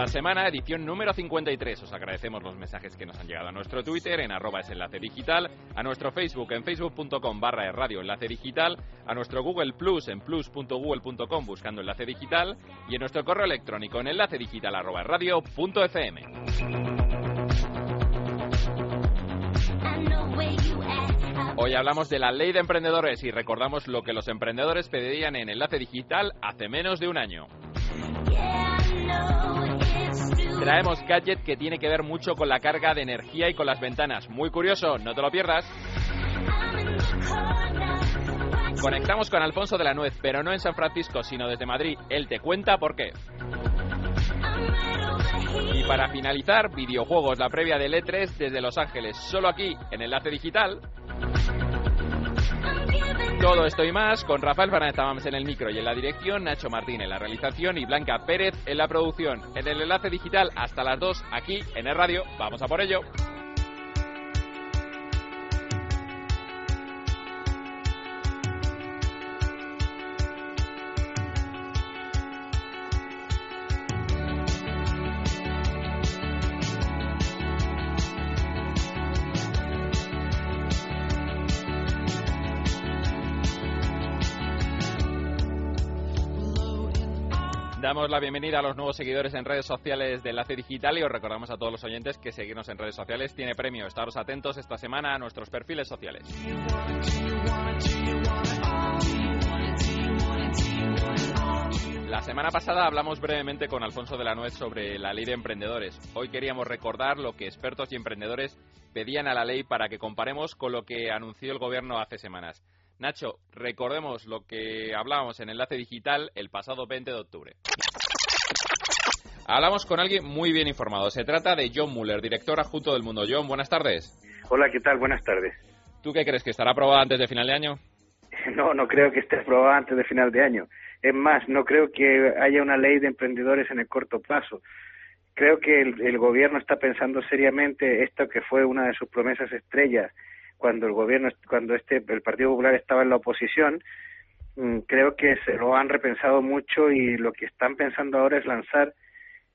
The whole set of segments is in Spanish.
Nueva semana, edición número 53. Os agradecemos los mensajes que nos han llegado a nuestro Twitter en arroba es enlace digital, a nuestro Facebook en facebook.com barra radio enlace digital, a nuestro Google Plus en plus.google.com buscando enlace digital y en nuestro correo electrónico en enlace digital arroba radio punto fm. Hoy hablamos de la ley de emprendedores y recordamos lo que los emprendedores pedían en Enlace Digital hace menos de un año. Traemos gadget que tiene que ver mucho con la carga de energía y con las ventanas. Muy curioso, no te lo pierdas. Conectamos con Alfonso de la Nuez, pero no en San Francisco, sino desde Madrid. Él te cuenta por qué. Y para finalizar, videojuegos, la previa del E3 desde Los Ángeles, solo aquí en Enlace Digital. Todo esto y más con Rafael Fernández en el micro y en la dirección, Nacho Martín en la realización y Blanca Pérez en la producción. En el enlace digital hasta las 2 aquí en el radio. Vamos a por ello. Damos la bienvenida a los nuevos seguidores en redes sociales de Enlace Digital y os recordamos a todos los oyentes que seguirnos en redes sociales tiene premio. Estaros atentos esta semana a nuestros perfiles sociales. La semana pasada hablamos brevemente con Alfonso de la Nuez sobre la ley de emprendedores. Hoy queríamos recordar lo que expertos y emprendedores pedían a la ley para que comparemos con lo que anunció el gobierno hace semanas. Nacho, recordemos lo que hablábamos en Enlace Digital el pasado 20 de octubre. Hablamos con alguien muy bien informado. Se trata de John Muller, director adjunto del Mundo. John, buenas tardes. Hola, ¿qué tal? Buenas tardes. ¿Tú qué crees? ¿Que estará aprobada antes de final de año? No, no creo que esté aprobada antes de final de año. Es más, no creo que haya una ley de emprendedores en el corto plazo. Creo que el, el gobierno está pensando seriamente esto que fue una de sus promesas estrellas cuando el gobierno, cuando este, el Partido Popular estaba en la oposición, mm, creo que se lo han repensado mucho y lo que están pensando ahora es lanzar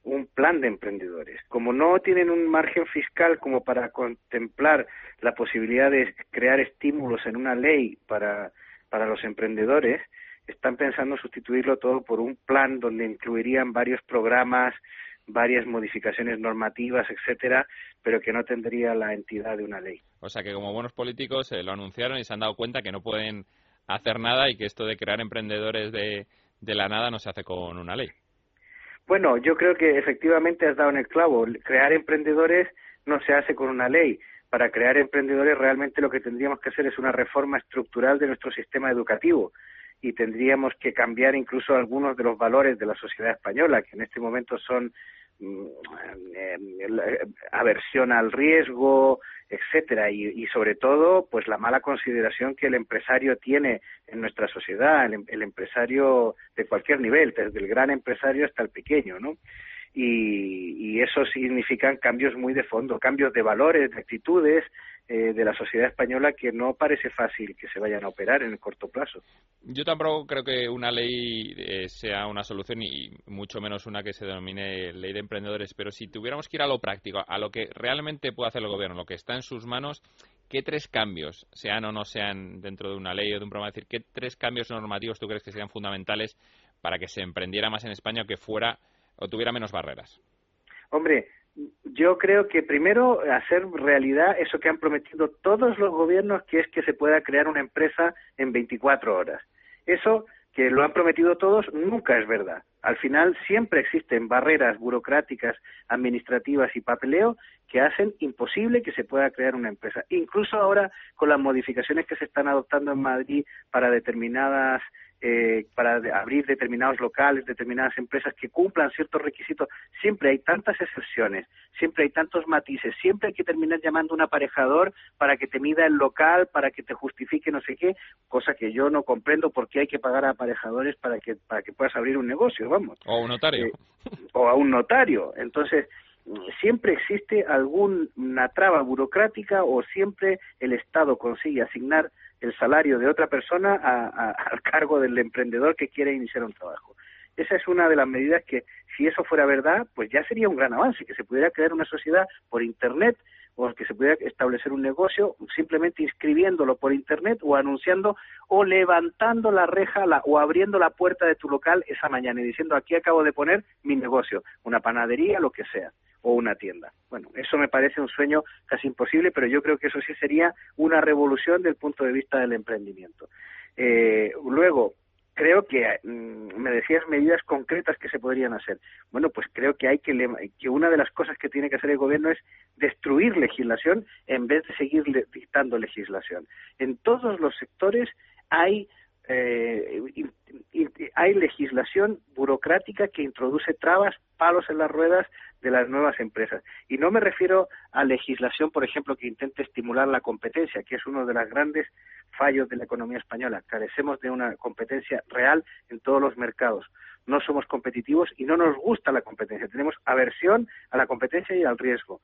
un plan de emprendedores. Como no tienen un margen fiscal como para contemplar la posibilidad de crear estímulos en una ley para, para los emprendedores, están pensando sustituirlo todo por un plan donde incluirían varios programas, varias modificaciones normativas, etcétera, pero que no tendría la entidad de una ley. O sea que como buenos políticos eh, lo anunciaron y se han dado cuenta que no pueden hacer nada y que esto de crear emprendedores de, de la nada no se hace con una ley. Bueno, yo creo que efectivamente has dado en el clavo. Crear emprendedores no se hace con una ley. Para crear emprendedores realmente lo que tendríamos que hacer es una reforma estructural de nuestro sistema educativo y tendríamos que cambiar incluso algunos de los valores de la sociedad española, que en este momento son mm, eh, eh, aversión al riesgo, etcétera, y, y, sobre todo, pues la mala consideración que el empresario tiene en nuestra sociedad, el, el empresario de cualquier nivel, desde el gran empresario hasta el pequeño, ¿no? Y, y, eso significan cambios muy de fondo, cambios de valores, de actitudes eh, de la sociedad española que no parece fácil que se vayan a operar en el corto plazo. Yo tampoco creo que una ley eh, sea una solución y mucho menos una que se denomine ley de emprendedores, pero si tuviéramos que ir a lo práctico, a lo que realmente puede hacer el gobierno, lo que está en sus manos, ¿qué tres cambios, sean o no sean dentro de una ley o de un programa, es decir, qué tres cambios normativos tú crees que serían fundamentales para que se emprendiera más en España o que fuera o tuviera menos barreras? Hombre, yo creo que primero hacer realidad eso que han prometido todos los gobiernos, que es que se pueda crear una empresa en 24 horas. Eso que lo han prometido todos nunca es verdad. Al final siempre existen barreras burocráticas, administrativas y papeleo que hacen imposible que se pueda crear una empresa. Incluso ahora con las modificaciones que se están adoptando en Madrid para determinadas eh, para abrir determinados locales, determinadas empresas que cumplan ciertos requisitos, siempre hay tantas excepciones, siempre hay tantos matices, siempre hay que terminar llamando a un aparejador para que te mida el local, para que te justifique no sé qué, cosa que yo no comprendo por qué hay que pagar a aparejadores para que, para que puedas abrir un negocio, vamos. O a un notario. Eh, o a un notario. Entonces, siempre existe alguna traba burocrática o siempre el Estado consigue asignar el salario de otra persona al cargo del emprendedor que quiere iniciar un trabajo. Esa es una de las medidas que, si eso fuera verdad, pues ya sería un gran avance, que se pudiera crear una sociedad por Internet o que se pudiera establecer un negocio simplemente inscribiéndolo por Internet o anunciando o levantando la reja o abriendo la puerta de tu local esa mañana y diciendo aquí acabo de poner mi negocio, una panadería, lo que sea o una tienda. Bueno, eso me parece un sueño casi imposible, pero yo creo que eso sí sería una revolución del punto de vista del emprendimiento. Eh, luego, creo que mm, me decías medidas concretas que se podrían hacer. Bueno, pues creo que hay que, que una de las cosas que tiene que hacer el gobierno es destruir legislación en vez de seguir dictando legislación. En todos los sectores hay eh, hay legislación burocrática que introduce trabas, palos en las ruedas de las nuevas empresas. Y no me refiero a legislación, por ejemplo, que intente estimular la competencia, que es uno de los grandes fallos de la economía española. Carecemos de una competencia real en todos los mercados. No somos competitivos y no nos gusta la competencia. Tenemos aversión a la competencia y al riesgo.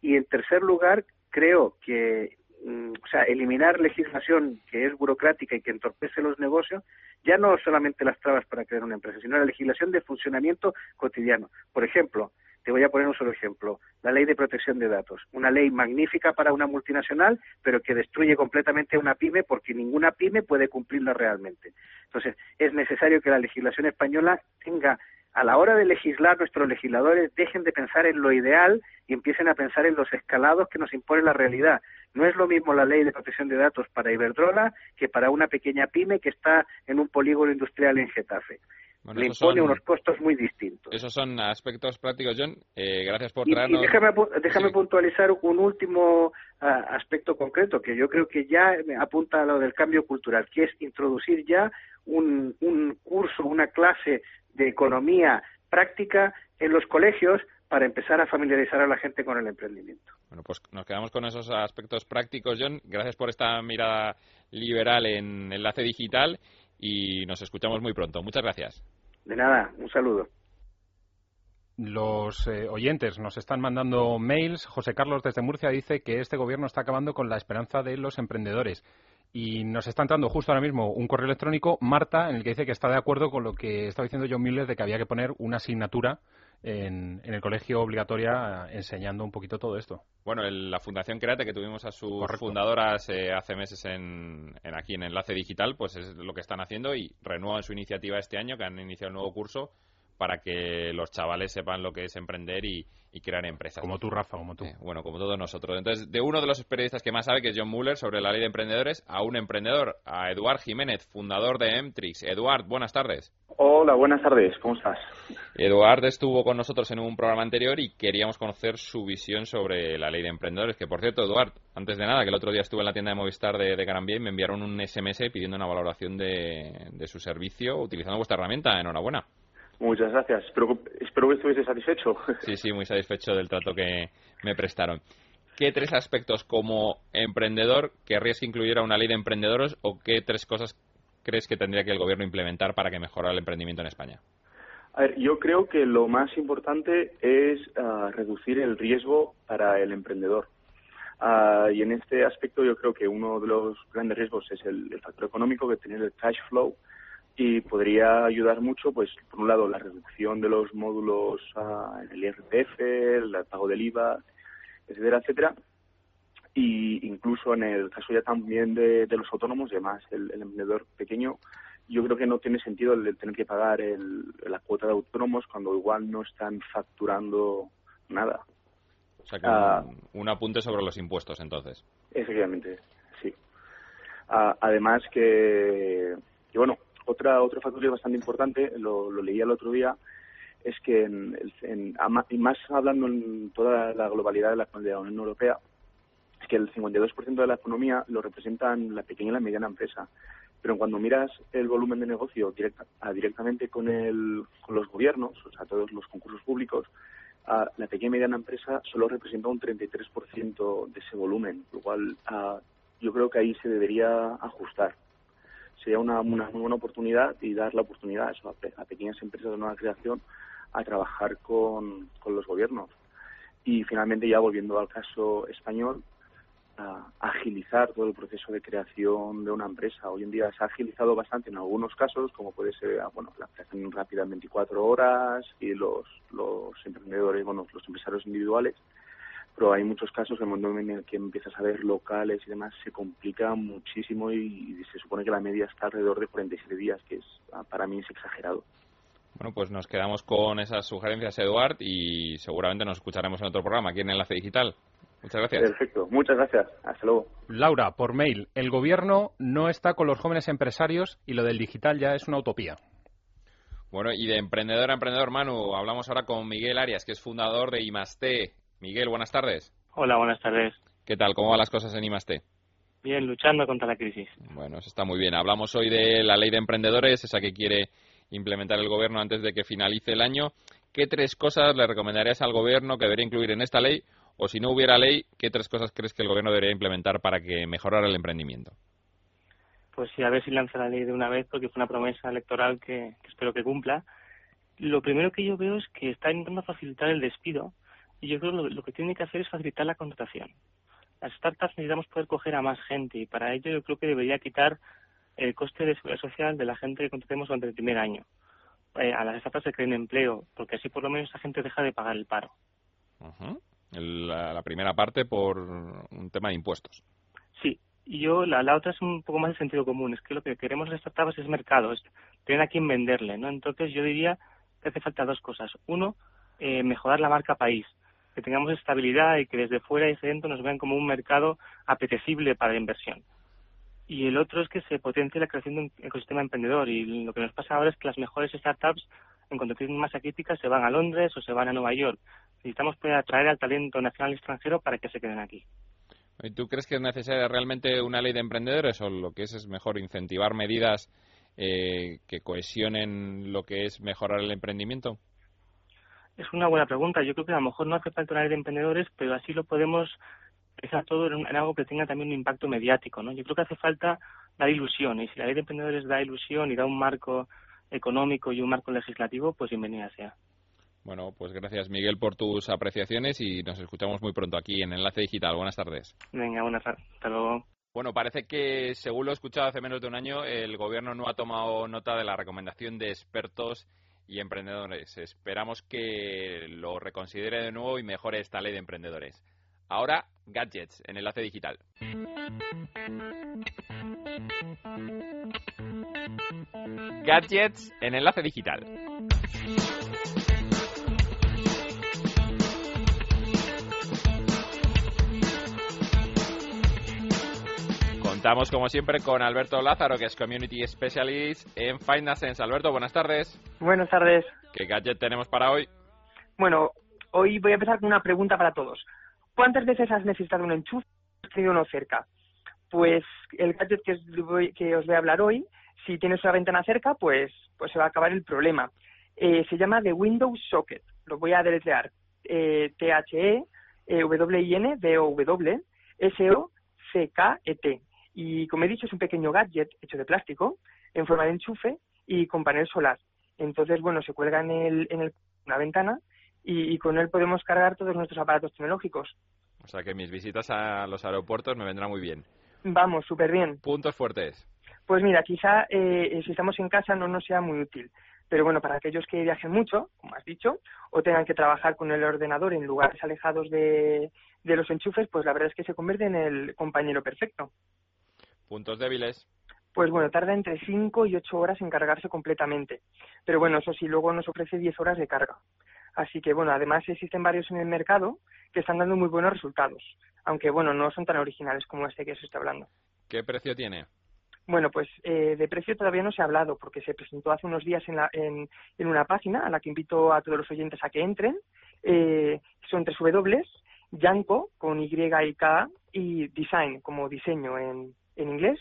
Y en tercer lugar, creo que o sea, eliminar legislación que es burocrática y que entorpece los negocios, ya no solamente las trabas para crear una empresa, sino la legislación de funcionamiento cotidiano. Por ejemplo, te voy a poner un solo ejemplo, la ley de protección de datos, una ley magnífica para una multinacional, pero que destruye completamente una pyme porque ninguna pyme puede cumplirla realmente. Entonces, es necesario que la legislación española tenga a la hora de legislar, nuestros legisladores dejen de pensar en lo ideal y empiecen a pensar en los escalados que nos impone la realidad. No es lo mismo la ley de protección de datos para Iberdrola que para una pequeña pyme que está en un polígono industrial en Getafe. Le impone unos costos muy distintos. Esos son aspectos prácticos, John. Eh, gracias por traernos. Y, déjame, déjame puntualizar un último ah, aspecto concreto que yo creo que ya apunta a lo del cambio cultural, que es introducir ya un, un curso, una clase de economía práctica en los colegios para empezar a familiarizar a la gente con el emprendimiento. Bueno, pues nos quedamos con esos aspectos prácticos, John. Gracias por esta mirada liberal en Enlace Digital y nos escuchamos muy pronto. Muchas gracias. De nada, un saludo. Los eh, oyentes nos están mandando mails. José Carlos desde Murcia dice que este gobierno está acabando con la esperanza de los emprendedores. Y nos está entrando justo ahora mismo un correo electrónico, Marta, en el que dice que está de acuerdo con lo que estaba diciendo John Miller de que había que poner una asignatura en, el colegio obligatoria eh, enseñando un poquito todo esto. Bueno, la Fundación Create, que tuvimos a sus fundadoras eh, hace meses en, aquí en Enlace Digital, pues es lo que están haciendo y renuevan su iniciativa este año, que han iniciado un nuevo curso para que los chavales sepan lo que es emprender y, crear empresas. Como tú, Rafa, como tú. Eh, bueno, como todos nosotros. Entonces, de uno de los periodistas que más sabe, que es John Muller, sobre la ley de emprendedores, a un emprendedor, a Eduard Jiménez, fundador de Emtrix. Eduard, buenas tardes. Hola, buenas tardes. ¿Cómo estás? Eduard estuvo con nosotros en un programa anterior y queríamos conocer su visión sobre la ley de emprendedores. Que, por cierto, Eduard, antes de nada, que el otro día estuve en la tienda de Movistar de, de y me enviaron un SMS pidiendo una valoración de, de su servicio utilizando vuestra herramienta. Enhorabuena. Muchas gracias. Espero, espero que estuviese satisfecho. Sí, sí, muy satisfecho del trato que me prestaron. ¿Qué tres aspectos como emprendedor querrías que incluyera una ley de emprendedores o qué tres cosas crees que tendría que el gobierno implementar para que mejorara el emprendimiento en España? A ver, yo creo que lo más importante es ah, reducir el riesgo para el emprendedor. Ah, y en este aspecto yo creo que uno de los grandes riesgos es el, el factor económico, que tener el cash flow, y podría ayudar mucho, pues, por un lado, la reducción de los módulos ah, en el IRPF, el pago del IVA, etcétera, etcétera. Y incluso en el caso ya también de, los autónomos, además el, el emprendedor pequeño, yo creo que no tiene sentido el, tener que pagar la cuota de autónomos cuando igual no están facturando nada. O sea que ah. un, apunte sobre los impuestos, entonces. Efectivamente, sí. Ah, además que, que, bueno, otra, otro factor bastante importante, lo, leí el otro día, es que, en, y más hablando en toda la globalidad de la, de la Unión Europea, es que el 52% de la economía lo representan la pequeña y la mediana empresa. Pero cuando miras el volumen de negocio directa, directamente con, el, con los gobiernos, o sea, todos los concursos públicos, la pequeña y mediana empresa solo representa un 33% de ese volumen, lo cual yo creo que ahí se debería ajustar. Sería una, una muy buena oportunidad y dar la oportunidad a, a pequeñas empresas de nueva creación a trabajar con, con los gobiernos. Y finalmente, ya volviendo al caso español, agilizar todo el proceso de creación de una empresa. Hoy en día se ha agilizado bastante en algunos casos, como puede ser bueno, la creación rápida en 24 horas y los, los emprendedores, bueno, los empresarios individuales, pero hay muchos casos en el mundo en el que empiezas a ver locales y demás, se complica muchísimo y, se supone que la media está alrededor de 47 días, que es para mí es exagerado. Bueno, pues nos quedamos con esas sugerencias, Eduard, y seguramente nos escucharemos en otro programa aquí en Enlace Digital. Muchas gracias. Perfecto, muchas gracias. Hasta luego. Laura, por mail, el gobierno no está con los jóvenes empresarios y lo del digital ya es una utopía. Bueno, y de emprendedor a emprendedor, Manu, hablamos ahora con Miguel Arias, que es fundador de IMASTE. Miguel, buenas tardes. Hola, buenas tardes. ¿Qué tal? ¿Cómo van las cosas en IMASTE? Bien, luchando contra la crisis. Bueno, eso está muy bien. Hablamos hoy de la ley de emprendedores, esa que quiere implementar el gobierno antes de que finalice el año. ¿Qué tres cosas le recomendarías al gobierno que debería incluir en esta ley o si no hubiera ley, ¿qué tres cosas crees que el gobierno debería implementar para que mejorara el emprendimiento? Pues sí, a ver si lanza la ley de una vez, porque fue una promesa electoral que, espero que cumpla. Lo primero que yo veo es que está intentando facilitar el despido y yo creo que lo, que tiene que hacer es facilitar la contratación. Las startups necesitamos poder coger a más gente y para ello yo creo que debería quitar el coste de seguridad social de la gente que contratemos durante el primer año. Eh, a las startups se creen empleo, porque así por lo menos esa gente deja de pagar el paro la, primera parte por un tema de impuestos. Sí, y yo la, la otra es un poco más de sentido común. Es que lo que queremos estas startups es mercado, es tener a quien venderle, ¿no? Entonces yo diría que hace falta dos cosas. Uno, eh, mejorar la marca país, que tengamos estabilidad y que desde fuera y dentro nos vean como un mercado apetecible para la inversión. Y el otro es que se potencie la creación de un ecosistema emprendedor. Y lo que nos pasa ahora es que las mejores startups, en cuanto tienen masa crítica, se van a Londres o se van a Nueva York necesitamos poder atraer al talento nacional y extranjero para que se queden aquí. ¿Y tú crees que es necesaria realmente una ley de emprendedores o lo que es es mejor incentivar medidas eh, que cohesionen lo que es mejorar el emprendimiento? Es una buena pregunta. Yo creo que a lo mejor no hace falta una ley de emprendedores, pero así lo podemos pensar todo en, algo que tenga también un impacto mediático. ¿no? Yo creo que hace falta dar ilusión y si la ley de emprendedores da ilusión y da un marco económico y un marco legislativo, pues bienvenida sea. Bueno, pues gracias Miguel por tus apreciaciones y nos escuchamos muy pronto aquí en Enlace Digital. Buenas tardes. Venga, buenas tardes. Hasta luego. Bueno, parece que, según lo he escuchado hace menos de un año, el Gobierno no ha tomado nota de la recomendación de expertos y emprendedores. Esperamos que lo reconsidere de nuevo y mejore esta ley de emprendedores. Ahora, gadgets en Enlace Digital. Gadgets en Enlace Digital. Estamos, como siempre, con Alberto Lázaro, que es Community Specialist en Sense. Alberto, buenas tardes. Buenas tardes. ¿Qué gadget tenemos para hoy? Bueno, hoy voy a empezar con una pregunta para todos. ¿Cuántas veces has necesitado un enchufe has tenido uno cerca? Pues el gadget que os, voy, que os voy a hablar hoy, si tienes una ventana cerca, pues, pues se va a acabar el problema. Eh, se llama The Windows Socket. Lo voy a deletrear. Eh, T-H-E, eh, W-I-N, D-O-W, S-O-C-K-E-T. Y como he dicho, es un pequeño gadget hecho de plástico en forma de enchufe y con panel solar. Entonces, bueno, se cuelga en, el, en una ventana y, con él podemos cargar todos nuestros aparatos tecnológicos. O sea que mis visitas a los aeropuertos me vendrán muy bien. Vamos, súper bien. ¿Puntos fuertes? Pues mira, quizá eh, si estamos en casa no nos sea muy útil. Pero bueno, para aquellos que viajen mucho, como has dicho, o tengan que trabajar con el ordenador en lugares alejados de, de los enchufes, pues la verdad es que se convierte en el compañero perfecto. ¿Puntos débiles? Pues bueno, tarda entre 5 y 8 horas en cargarse completamente. Pero bueno, eso sí, luego nos ofrece 10 horas de carga. Así que bueno, además existen varios en el mercado que están dando muy buenos resultados. Aunque bueno, no son tan originales como este que se está hablando. ¿Qué precio tiene? Bueno, pues eh, de precio todavía no se ha hablado porque se presentó hace unos días en, la, en, en una página a la que invito a todos los oyentes a que entren. Eh, son tres W, Yanko con Y y K y Design como diseño en, en inglés.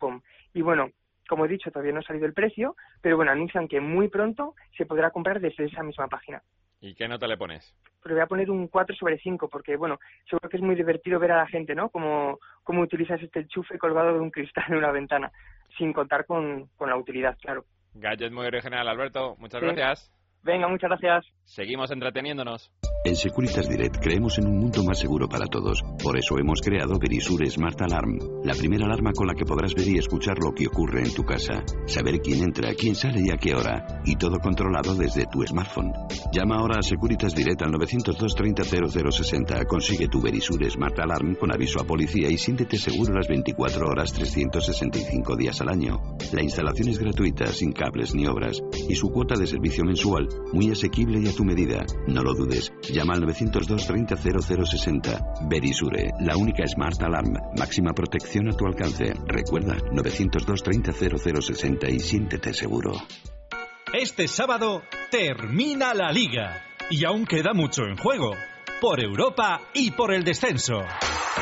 .com. Y bueno, como he dicho, todavía no ha salido el precio, pero bueno, anuncian que muy pronto se podrá comprar desde esa misma página. ¿Y qué nota le pones? Pero voy a poner un 4 sobre 5, porque bueno, seguro que es muy divertido ver a la gente, ¿no? Cómo, cómo utilizas este enchufe colgado de un cristal en una ventana, sin contar con, con la utilidad, claro. Gadget muy original, Alberto. Muchas Sí. gracias. Venga, muchas gracias. Seguimos entreteniéndonos. En Securitas Direct creemos en un mundo más seguro para todos. Por eso hemos creado Verisur Smart Alarm, la primera alarma con la que podrás ver y escuchar lo que ocurre en tu casa, saber quién entra, quién sale y a qué hora, y todo controlado desde tu smartphone. Llama ahora a Securitas Direct al 902 30 0060. Consigue tu Verisur Smart Alarm con aviso a policía y siéntete seguro las 24 horas 365 días al año. La instalación es gratuita, sin cables ni obras, y su cuota de servicio mensual muy asequible y a tu medida. No lo dudes. Llama al 902 30 0060. Verisure, la única Smart Alarm. Máxima protección a tu alcance. Recuerda, 902 30 0060 y siéntete seguro. Este sábado termina la liga y aún queda mucho en juego. Por Europa y por el descenso.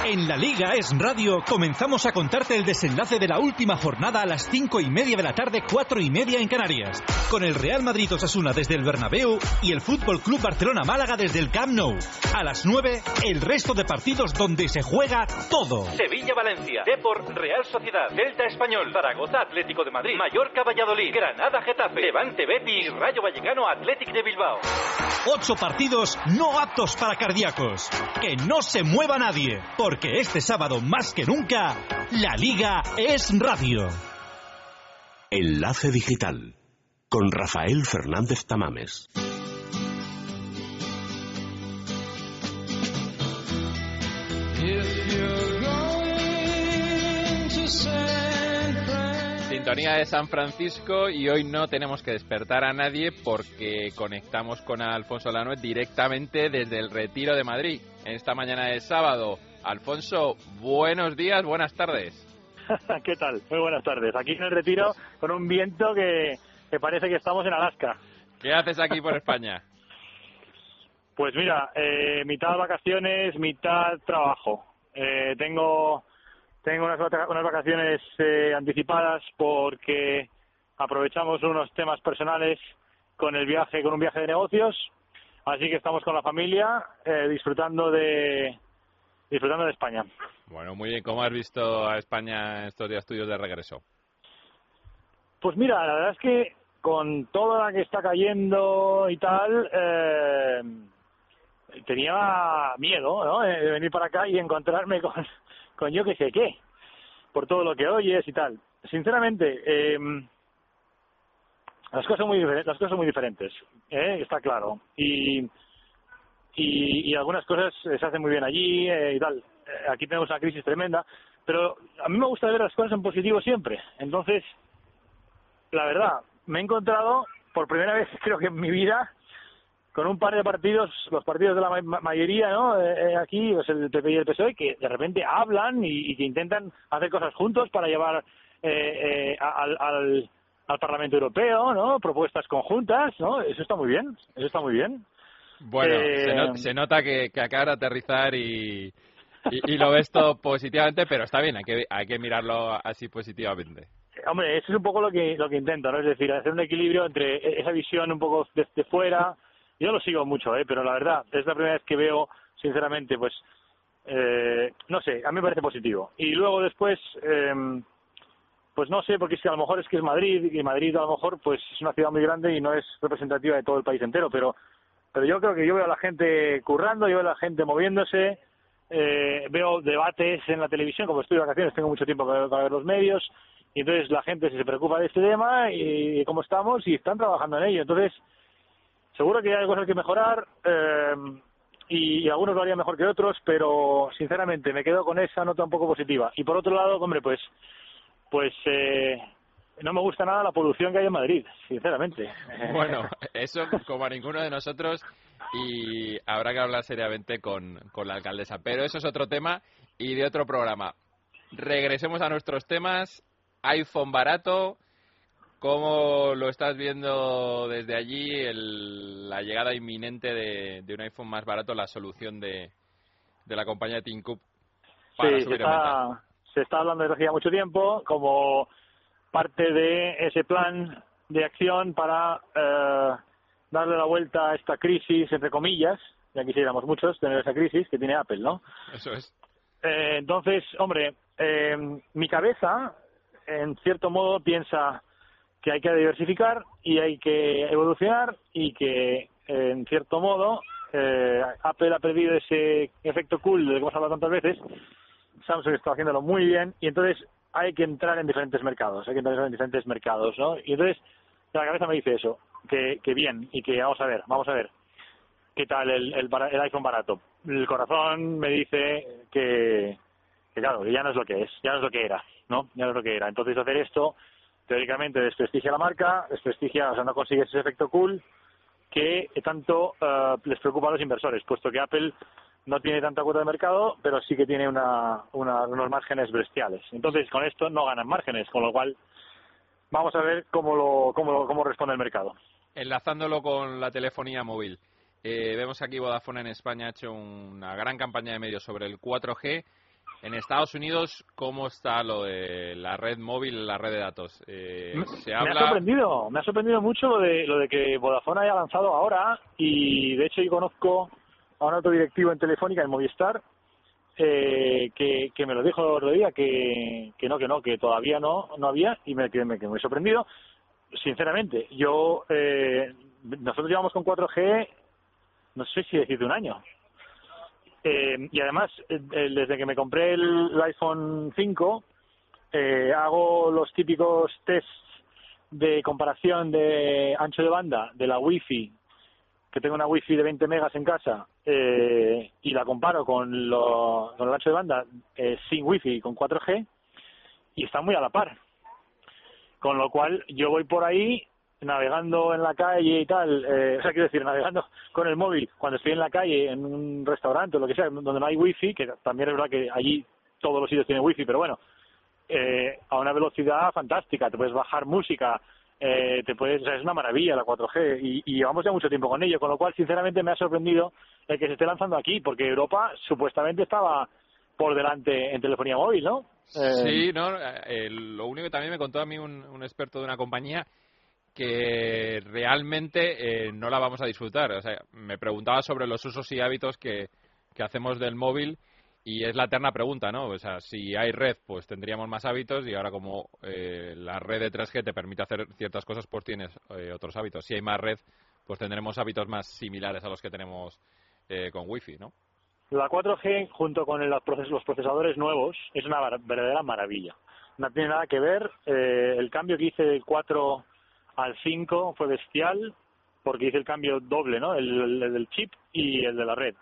En la Liga Es Radio comenzamos a contarte el desenlace de la última jornada a las cinco y media de la tarde, cuatro y media en Canarias. Con el Real Madrid Osasuna desde el Bernabéu y el Fútbol Club Barcelona Málaga desde el Camp Nou. A las nueve, el resto de partidos donde se juega todo. Sevilla-Valencia, Depor, Real Sociedad, Delta Español, Zaragoza, Atlético de Madrid, Mallorca, Valladolid, Granada, Getafe, Levante, Betis, Rayo Vallecano, Athletic de Bilbao. Ocho partidos no aptos para cardíacos. Que no se mueva nadie, porque este sábado más que nunca, la Liga es radio. Enlace Digital con Rafael Fernández Tamames. Sintonía de San Francisco y hoy no tenemos que despertar a nadie porque conectamos con Alfonso Lanuet directamente desde el Retiro de Madrid en esta mañana de sábado. Alfonso, buenos días, buenas tardes. ¿Qué tal? Muy buenas tardes. Aquí en el retiro con un viento que, que parece que estamos en Alaska. ¿Qué haces aquí por España? Pues mira, eh, mitad vacaciones, mitad trabajo. Eh, tengo tengo unas, unas vacaciones eh, anticipadas porque aprovechamos unos temas personales con el viaje, con un viaje de negocios. Así que estamos con la familia eh, disfrutando de disfrutando de España. Bueno, muy bien, ¿cómo has visto a España estos días tuyos de regreso? Pues mira, la verdad es que con toda la que está cayendo y tal, eh, tenía miedo ¿no? de venir para acá y encontrarme con, con yo que sé qué, por todo lo que oyes y tal. Sinceramente, eh, las cosas son muy las cosas son muy diferentes, ¿eh? está claro. Y, y, y algunas cosas eh, se hacen muy bien allí eh, y tal. Eh, aquí tenemos una crisis tremenda, pero a mí me gusta ver las cosas en positivo siempre. Entonces, la verdad, me he encontrado por primera vez creo que en mi vida con un par de partidos, los partidos de la ma- mayoría, ¿no? Eh, eh, aquí, pues el PP y el PSOE, que de repente hablan y, y que intentan hacer cosas juntos para llevar eh, eh, al, al, al Parlamento Europeo, ¿no? Propuestas conjuntas, ¿no? Eso está muy bien, eso está muy bien. Bueno, Eh, se, no- se nota que, que acaba de aterrizar y, y, y lo ves todo positivamente, pero está bien, hay que, hay que mirarlo así positivamente. Hombre, eso es un poco lo que lo que intento, ¿no? Es decir, hacer un equilibrio entre e- esa visión un poco desde fuera. Yo lo sigo mucho, ¿eh? Pero la verdad, es la primera vez que veo, sinceramente, pues, eh, no sé, a mí me parece positivo. Y luego después, eh, pues no sé, porque es que a lo mejor es que es Madrid, y Madrid a lo mejor, pues, es una ciudad muy grande y no es representativa de todo el país entero, pero, pero yo creo que yo veo a la gente currando, yo veo a la gente moviéndose, eh, veo debates en la televisión, como estoy de vacaciones, tengo mucho tiempo para, para ver los medios, y entonces la gente se preocupa de este tema y, y cómo estamos y están trabajando en ello. Entonces, seguro que hay cosas que mejorar eh, y, y algunos lo harían mejor que otros, pero sinceramente me quedo con esa nota un poco positiva. Y por otro lado, hombre, pues, pues eh, no me gusta nada la polución que hay en Madrid, sinceramente. Bueno, eso como a ninguno de nosotros y habrá que hablar seriamente con, con la alcaldesa. Pero eso es otro tema y de otro programa. Regresemos a nuestros temas. iPhone barato. ¿Cómo lo estás viendo desde allí el- la llegada inminente de, de un iPhone más barato, la solución de, de la compañía Cook para Sí, se subir está, se está hablando desde hace mucho tiempo como parte de ese plan de acción para eh, darle la vuelta a esta crisis, entre comillas, ya quisiéramos muchos tener esa crisis que tiene Apple, ¿no? Eso es. Eh, entonces, hombre, eh, mi cabeza, en cierto modo, piensa que hay que diversificar y hay que evolucionar y que, en cierto modo, eh, Apple ha perdido ese efecto cool del que hemos hablado tantas veces. Samsung está haciéndolo muy bien y entonces hay que entrar en diferentes mercados, hay que entrar en diferentes mercados, ¿no? Y entonces la cabeza me dice eso, que, que bien y que vamos a ver, vamos a ver qué tal el, el, el iPhone barato. El corazón me dice que, que claro, que ya no es lo que es, ya no es lo que era, ¿no? Ya no es lo que era. Entonces hacer esto, teóricamente desprestigia la marca, desprestigia, o sea, no consigues ese efecto cool que tanto eh, les preocupa a los inversores, puesto que Apple no tiene tanta cuota de mercado, pero sí que tiene una, una- unos márgenes bestiales. Entonces, con esto no ganan márgenes, con lo cual vamos a ver cómo, lo, cómo, lo- cómo responde el mercado. Enlazándolo con la telefonía móvil. Eh, vemos aquí Vodafone en España ha hecho una gran campaña de medios sobre el 4G. En Estados Unidos, ¿cómo está lo de la red móvil, la red de datos? Eh, se Me ha sorprendido, me ha sorprendido mucho lo de, lo de que Vodafone haya lanzado ahora y de hecho yo conozco a un alto directivo en Telefónica, en Movistar, eh, que, que me lo dijo el otro día que, que no, que no, que todavía no, no había y me quedé me, quedé muy sorprendido. Sinceramente, yo, eh, nosotros llevamos con 4G, no sé si decirte un año. Eh, y además, eh, eh, desde que me compré el, iPhone 5, eh, hago los típicos tests de comparación de ancho de banda de la Wi-Fi, que tengo una Wi-Fi de 20 megas en casa, eh, y la comparo con, lo, con el ancho de banda eh, sin Wi-Fi, con 4G, y está muy a la par. Con lo cual, yo voy por ahí navegando en la calle y tal, eh, o sea, quiero decir, navegando con el móvil cuando estoy en la calle, en un restaurante o lo que sea, donde no hay wifi, que también es verdad que allí todos los sitios tienen wifi, pero bueno, eh, a una velocidad fantástica, te puedes bajar música, eh, te puedes, o sea, es una maravilla la 4G y, llevamos ya mucho tiempo con ello, con lo cual sinceramente me ha sorprendido el que se esté lanzando aquí, porque Europa supuestamente estaba por delante en telefonía móvil, ¿no? Eh, Sí, no, eh, lo único que también me contó a mí un experto de una compañía que realmente eh, no la vamos a disfrutar. O sea, me preguntaba sobre los usos y hábitos que, que hacemos del móvil y es la eterna pregunta, ¿no? O sea, si hay red, pues tendríamos más hábitos y ahora como eh, la red de 3G te permite hacer ciertas cosas, pues tienes eh, otros hábitos. Si hay más red, pues tendremos hábitos más similares a los que tenemos eh, con Wi-Fi, ¿no? La 4G junto con el- los proces- los procesadores nuevos es una verdadera maravilla. No tiene nada que ver. eh, el cambio que hice del 4 al 5 fue bestial porque hice el cambio doble, ¿no? El, el del chip y el de la red.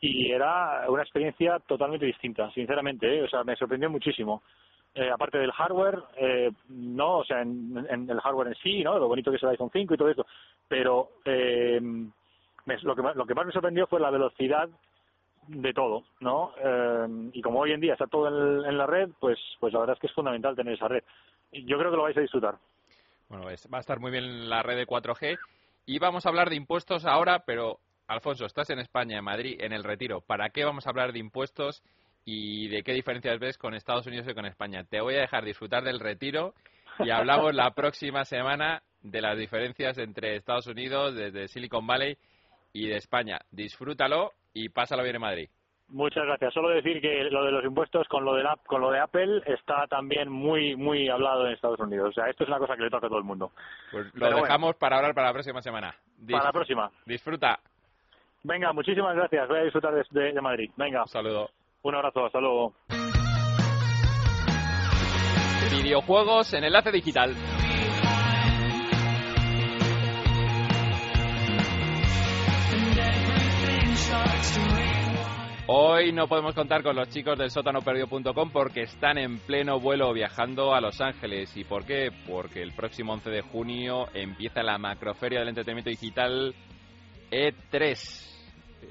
Y era una experiencia totalmente distinta, sinceramente. ¿eh? O sea, me sorprendió muchísimo. Eh, aparte del hardware, eh, no, o sea, en, en el hardware en sí, ¿no? Lo bonito que es el iPhone 5 y todo eso. Pero eh, me- lo, que, lo que más me sorprendió fue la velocidad de todo, ¿no? Eh, y como hoy en día está todo en, en la red, pues, pues la verdad es que es fundamental tener esa red. Yo creo que lo vais a disfrutar. Bueno, es- va a estar muy bien la red de 4G. Y vamos a hablar de impuestos ahora, pero Alfonso, estás en España, en Madrid, en el retiro. ¿Para qué vamos a hablar de impuestos y de qué diferencias ves con Estados Unidos y con España? Te voy a dejar disfrutar del retiro y hablamos la próxima semana de las diferencias entre Estados Unidos, desde Silicon Valley y de España. Disfrútalo y pásalo bien en Madrid. Muchas gracias. Solo decir que lo de los impuestos con lo de, la- con lo de Apple está también muy muy hablado en Estados Unidos. O sea, esto es una cosa que le toca a todo el mundo. Pues lo Pero bueno. dejamos para hablar para la próxima semana. Dis- Para la próxima. Disfruta. Venga, muchísimas gracias. Voy a disfrutar de, de- de Madrid. Venga. Un saludo. Un abrazo. Hasta luego. Videojuegos en enlace digital. Hoy no podemos contar con los chicos del sótanoperdido.com porque están en pleno vuelo viajando a Los Ángeles. ¿Y por qué? Porque el próximo 11 de junio empieza la macroferia del entretenimiento digital E3.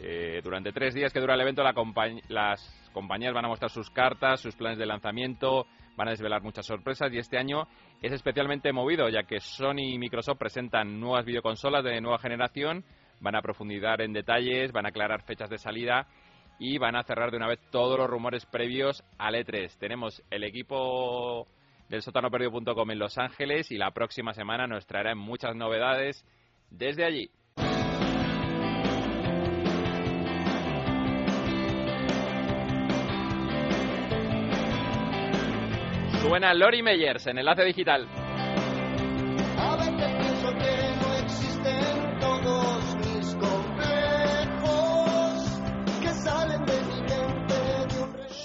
Eh, durante tres días que dura el evento, la compañ- las compañías van a mostrar sus cartas, sus planes de lanzamiento, van a desvelar muchas sorpresas y este año es especialmente movido ya que Sony y Microsoft presentan nuevas videoconsolas de nueva generación, van a profundizar en detalles, van a aclarar fechas de salida y van a cerrar de una vez todos los rumores previos al E3. Tenemos el equipo del sótanoperdido.com en Los Ángeles y la próxima semana nos traerán muchas novedades desde allí. Suena Lori Meyers en Enlace Digital.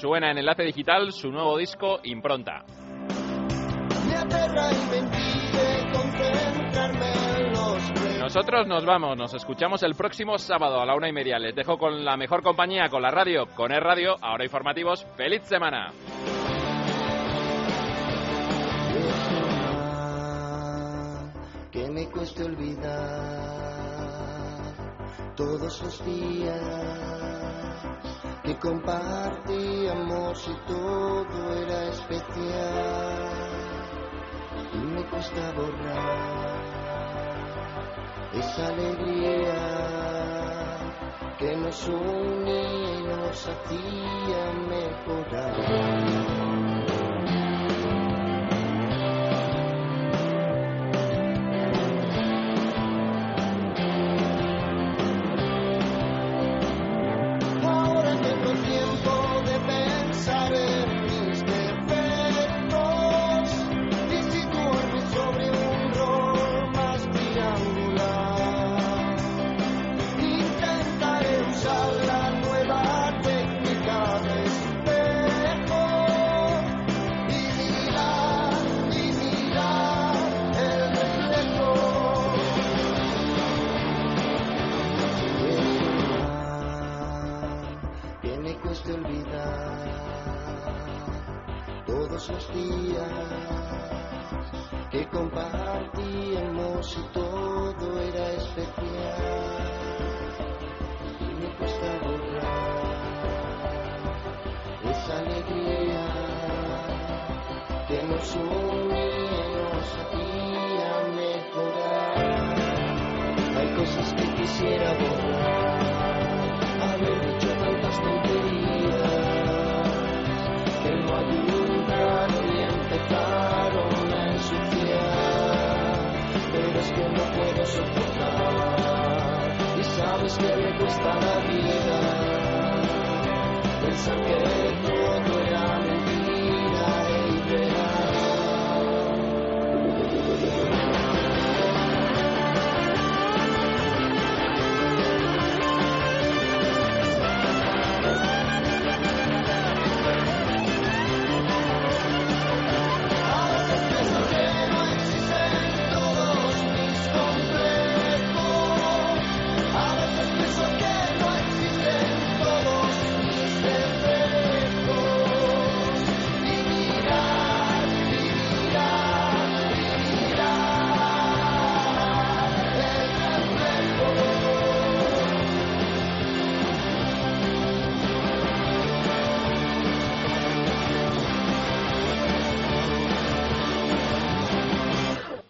Suena en Enlace Digital su nuevo disco Impronta. Nosotros nos vamos, nos escuchamos el próximo sábado a la una y media. Les dejo con la mejor compañía, con la radio, con el radio, ahora informativos. ¡Feliz semana! que me cueste olvidar todos los días que compartíamos y todo era especial y me cuesta borrar esa alegría que nos unía y nos hacía mejorar. Nos y nos mejorar hay cosas que quisiera borrar haber dicho tantas tonterías que no ayudaron y empezaron a ensuciar. Pero es que no puedo soportar y sabes que me cuesta la vida pensar que todo